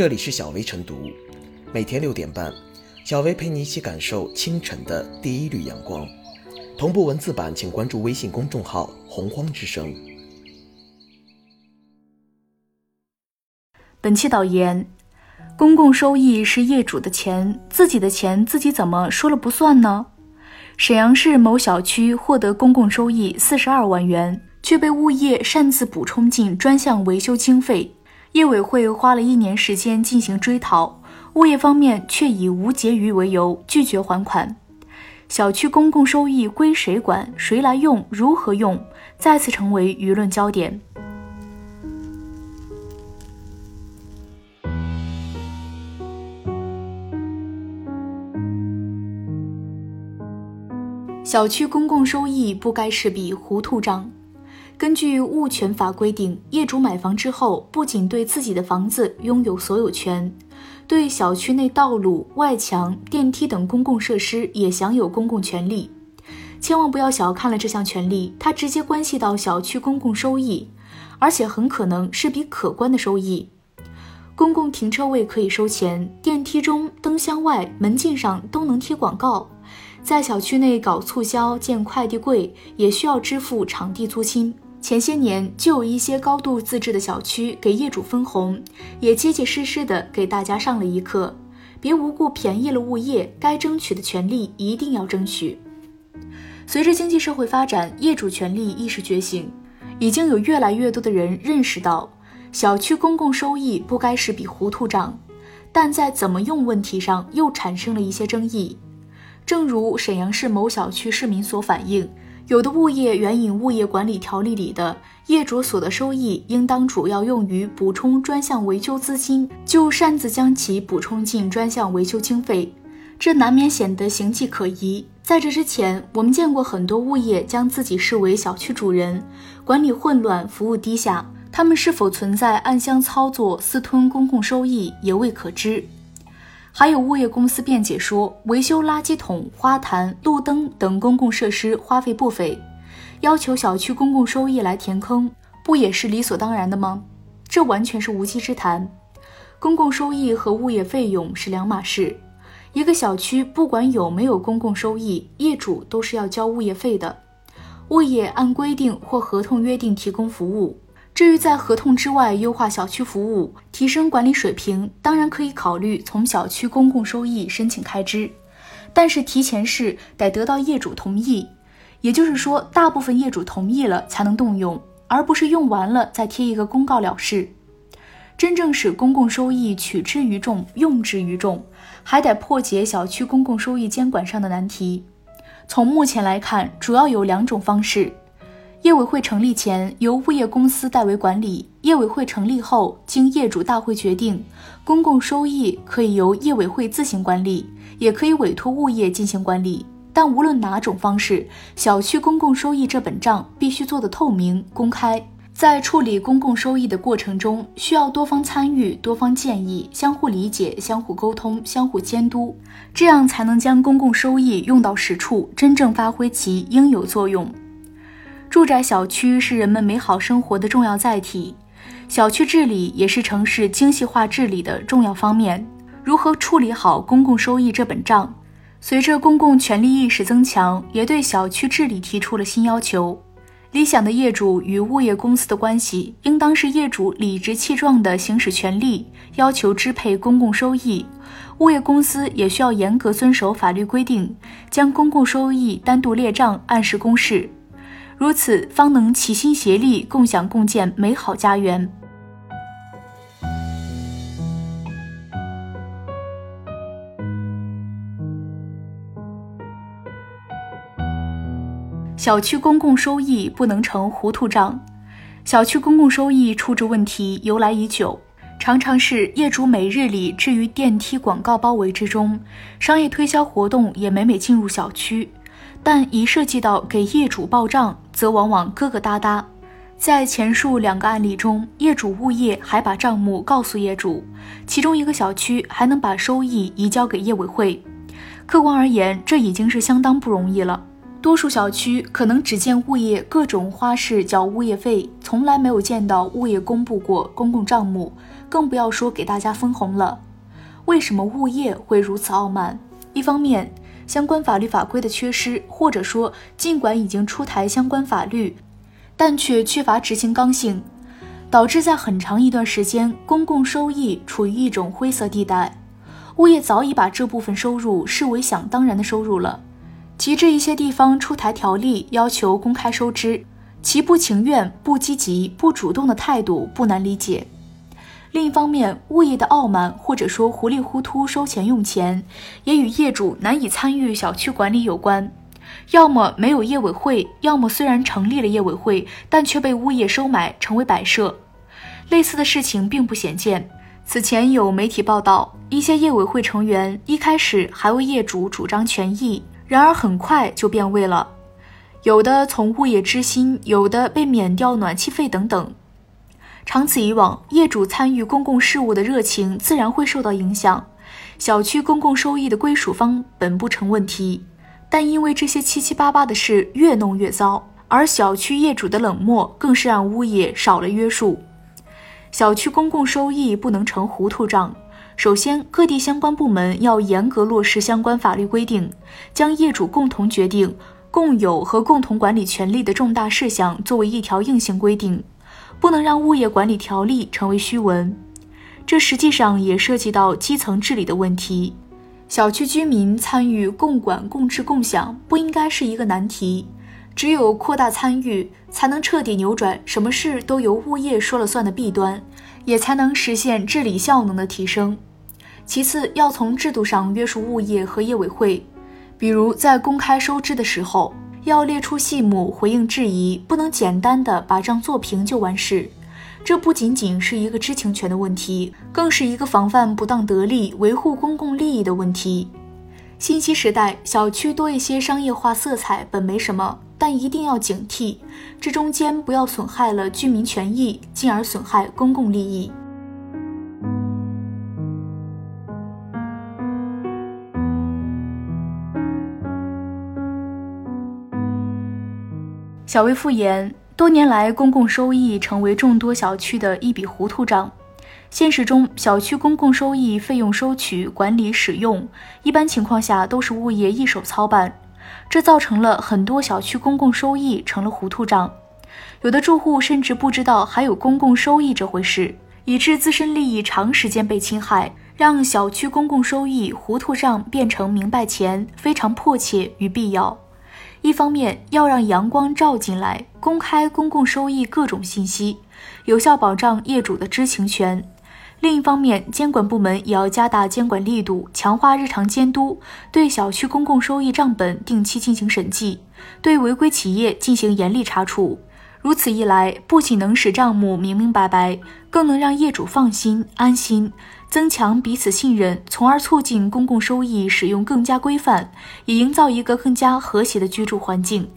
这里是小薇晨读，每天六点半，小薇陪你一起感受清晨的第一缕阳光。同步文字版，请关注微信公众号“洪荒之声”。本期导言：公共收益是业主的钱，自己的钱自己怎么说了不算呢？沈阳市某小区获得公共收益四十二万元，却被物业擅自补充进专项维修经费。业委会花了一年时间进行追讨，物业方面却以无结余为由拒绝还款。小区公共收益归谁管？谁来用？如何用？再次成为舆论焦点。小区公共收益不该是笔糊涂账。根据物权法规定，业主买房之后，不仅对自己的房子拥有所有权，对小区内道路、外墙、电梯等公共设施也享有公共权利。千万不要小看了这项权利，它直接关系到小区公共收益，而且很可能是笔可观的收益。公共停车位可以收钱，电梯中、灯箱外、门禁上都能贴广告，在小区内搞促销、建快递柜，也需要支付场地租金。前些年就有一些高度自治的小区给业主分红，也结结实实的给大家上了一课：别无故便宜了物业，该争取的权利一定要争取。随着经济社会发展，业主权利意识觉醒，已经有越来越多的人认识到，小区公共收益不该是笔糊涂账，但在怎么用问题上又产生了一些争议。正如沈阳市某小区市民所反映。有的物业援引物业管理条例里的业主所得收益应当主要用于补充专项维修资金，就擅自将其补充进专项维修经费，这难免显得形迹可疑。在这之前，我们见过很多物业将自己视为小区主人，管理混乱，服务低下，他们是否存在暗箱操作、私吞公共收益，也未可知。还有物业公司辩解说，维修垃圾桶、花坛、路灯等公共设施花费不菲，要求小区公共收益来填坑，不也是理所当然的吗？这完全是无稽之谈。公共收益和物业费用是两码事，一个小区不管有没有公共收益，业主都是要交物业费的，物业按规定或合同约定提供服务。至于在合同之外优化小区服务、提升管理水平，当然可以考虑从小区公共收益申请开支，但是提前是得得到业主同意，也就是说，大部分业主同意了才能动用，而不是用完了再贴一个公告了事。真正使公共收益取之于众、用之于众，还得破解小区公共收益监管上的难题。从目前来看，主要有两种方式。业委会成立前由物业公司代为管理，业委会成立后经业主大会决定，公共收益可以由业委会自行管理，也可以委托物业进行管理。但无论哪种方式，小区公共收益这本账必须做得透明公开。在处理公共收益的过程中，需要多方参与、多方建议、相互理解、相互沟通、相互监督，这样才能将公共收益用到实处，真正发挥其应有作用。住宅小区是人们美好生活的重要载体，小区治理也是城市精细化治理的重要方面。如何处理好公共收益这本账？随着公共权利意识增强，也对小区治理提出了新要求。理想的业主与物业公司的关系，应当是业主理直气壮地行使权利，要求支配公共收益；物业公司也需要严格遵守法律规定，将公共收益单独列账，按时公示。如此，方能齐心协力，共享共建美好家园。小区公共收益不能成糊涂账。小区公共收益处置问题由来已久，常常是业主每日里置于电梯广告包围之中，商业推销活动也每每进入小区。但一涉及到给业主报账，则往往疙疙瘩瘩。在前述两个案例中，业主物业还把账目告诉业主，其中一个小区还能把收益移交给业委会。客观而言，这已经是相当不容易了。多数小区可能只见物业各种花式缴物业费，从来没有见到物业公布过公共账目，更不要说给大家分红了。为什么物业会如此傲慢？一方面，相关法律法规的缺失，或者说尽管已经出台相关法律，但却缺乏执行刚性，导致在很长一段时间，公共收益处于一种灰色地带。物业早已把这部分收入视为想当然的收入了。其至一些地方出台条例要求公开收支，其不情愿、不积极、不主动的态度不难理解。另一方面，物业的傲慢或者说糊里糊涂收钱用钱，也与业主难以参与小区管理有关。要么没有业委会，要么虽然成立了业委会，但却被物业收买成为摆设。类似的事情并不鲜见。此前有媒体报道，一些业委会成员一开始还为业主主张权益。然而很快就变味了，有的从物业支薪，有的被免掉暖气费等等。长此以往，业主参与公共事务的热情自然会受到影响。小区公共收益的归属方本不成问题，但因为这些七七八八的事越弄越糟，而小区业主的冷漠更是让物业少了约束。小区公共收益不能成糊涂账。首先，各地相关部门要严格落实相关法律规定，将业主共同决定、共有和共同管理权利的重大事项作为一条硬性规定，不能让物业管理条例成为虚文。这实际上也涉及到基层治理的问题。小区居民参与共管、共治、共享不应该是一个难题，只有扩大参与，才能彻底扭转什么事都由物业说了算的弊端，也才能实现治理效能的提升。其次，要从制度上约束物业和业委会，比如在公开收支的时候，要列出细目回应质疑，不能简单的把账做平就完事。这不仅仅是一个知情权的问题，更是一个防范不当得利、维护公共利益的问题。信息时代，小区多一些商业化色彩本没什么，但一定要警惕，这中间不要损害了居民权益，进而损害公共利益。小薇复言，多年来，公共收益成为众多小区的一笔糊涂账。现实中，小区公共收益费用收取、管理、使用，一般情况下都是物业一手操办，这造成了很多小区公共收益成了糊涂账。有的住户甚至不知道还有公共收益这回事，以致自身利益长时间被侵害，让小区公共收益糊涂账变成明白钱，非常迫切与必要。一方面要让阳光照进来，公开公共收益各种信息，有效保障业主的知情权；另一方面，监管部门也要加大监管力度，强化日常监督，对小区公共收益账本定期进行审计，对违规企业进行严厉查处。如此一来，不仅能使账目明明白白，更能让业主放心安心。增强彼此信任，从而促进公共收益使用更加规范，以营造一个更加和谐的居住环境。